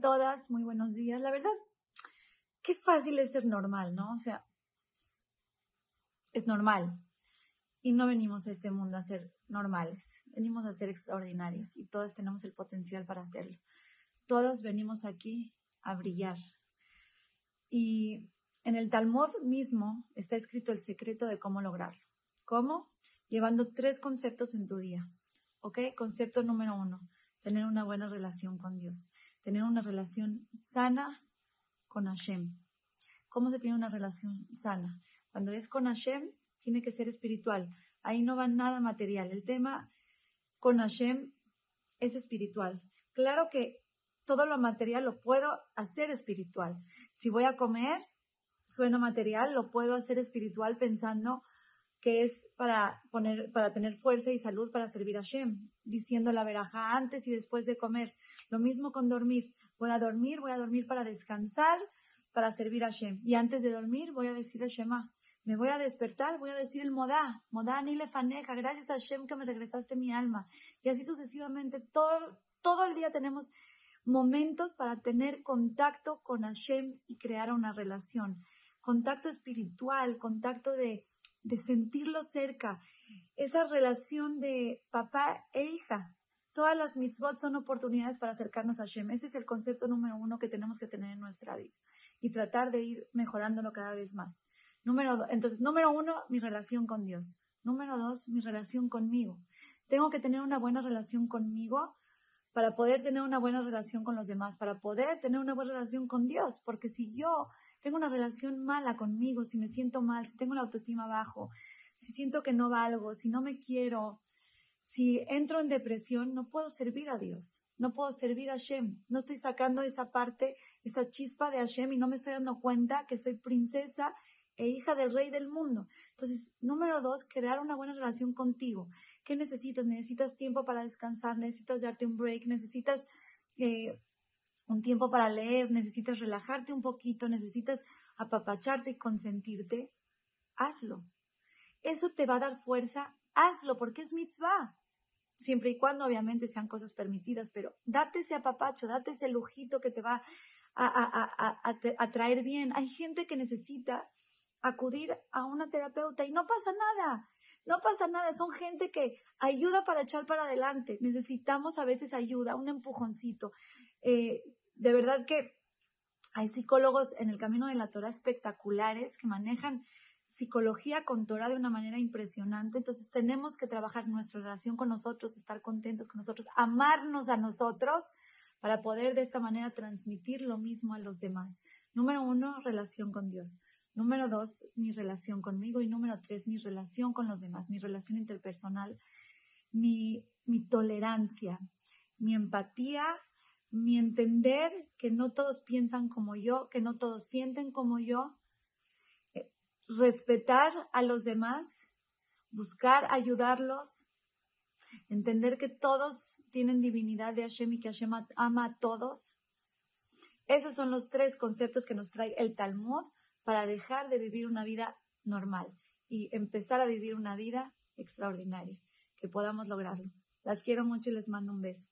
Todas, muy buenos días. La verdad, qué fácil es ser normal, ¿no? O sea, es normal. Y no venimos a este mundo a ser normales, venimos a ser extraordinarias y todas tenemos el potencial para hacerlo. Todas venimos aquí a brillar. Y en el Talmud mismo está escrito el secreto de cómo lograrlo. ¿Cómo? Llevando tres conceptos en tu día. ¿Ok? Concepto número uno, tener una buena relación con Dios tener una relación sana con Hashem. ¿Cómo se tiene una relación sana? Cuando es con Hashem, tiene que ser espiritual. Ahí no va nada material. El tema con Hashem es espiritual. Claro que todo lo material lo puedo hacer espiritual. Si voy a comer, suena material, lo puedo hacer espiritual pensando que es para poner, para tener fuerza y salud para servir a Hashem, diciendo la veraja antes y después de comer. Lo mismo con dormir. Voy a dormir, voy a dormir para descansar, para servir a Hashem. Y antes de dormir voy a decir a Shema. Me voy a despertar, voy a decir el modá, modá ni le faneja, gracias a Hashem que me regresaste mi alma. Y así sucesivamente, todo, todo el día tenemos momentos para tener contacto con Hashem y crear una relación. Contacto espiritual, contacto de, de sentirlo cerca, esa relación de papá e hija. Todas las mitzvot son oportunidades para acercarnos a Hashem. Ese es el concepto número uno que tenemos que tener en nuestra vida y tratar de ir mejorándolo cada vez más. Número entonces, número uno, mi relación con Dios. Número dos, mi relación conmigo. Tengo que tener una buena relación conmigo para poder tener una buena relación con los demás, para poder tener una buena relación con Dios, porque si yo tengo una relación mala conmigo, si me siento mal, si tengo la autoestima bajo, si siento que no valgo, si no me quiero, si entro en depresión, no puedo servir a Dios, no puedo servir a Hashem, no estoy sacando esa parte, esa chispa de Hashem y no me estoy dando cuenta que soy princesa e hija del rey del mundo. Entonces, número dos, crear una buena relación contigo. ¿Qué necesitas? Necesitas tiempo para descansar, necesitas darte un break, necesitas eh, un tiempo para leer, necesitas relajarte un poquito, necesitas apapacharte y consentirte. Hazlo. Eso te va a dar fuerza, hazlo, porque es mitzvah. Siempre y cuando obviamente sean cosas permitidas, pero date ese apapacho, date ese lujito que te va a, a, a, a traer bien. Hay gente que necesita acudir a una terapeuta y no pasa nada. No pasa nada, son gente que ayuda para echar para adelante. Necesitamos a veces ayuda, un empujoncito. Eh, de verdad que hay psicólogos en el camino de la Torah espectaculares que manejan psicología con Torah de una manera impresionante. Entonces tenemos que trabajar nuestra relación con nosotros, estar contentos con nosotros, amarnos a nosotros para poder de esta manera transmitir lo mismo a los demás. Número uno, relación con Dios. Número dos, mi relación conmigo. Y número tres, mi relación con los demás, mi relación interpersonal, mi, mi tolerancia, mi empatía, mi entender que no todos piensan como yo, que no todos sienten como yo. Eh, respetar a los demás, buscar ayudarlos, entender que todos tienen divinidad de Hashem y que Hashem ama a todos. Esos son los tres conceptos que nos trae el Talmud para dejar de vivir una vida normal y empezar a vivir una vida extraordinaria, que podamos lograrlo. Las quiero mucho y les mando un beso.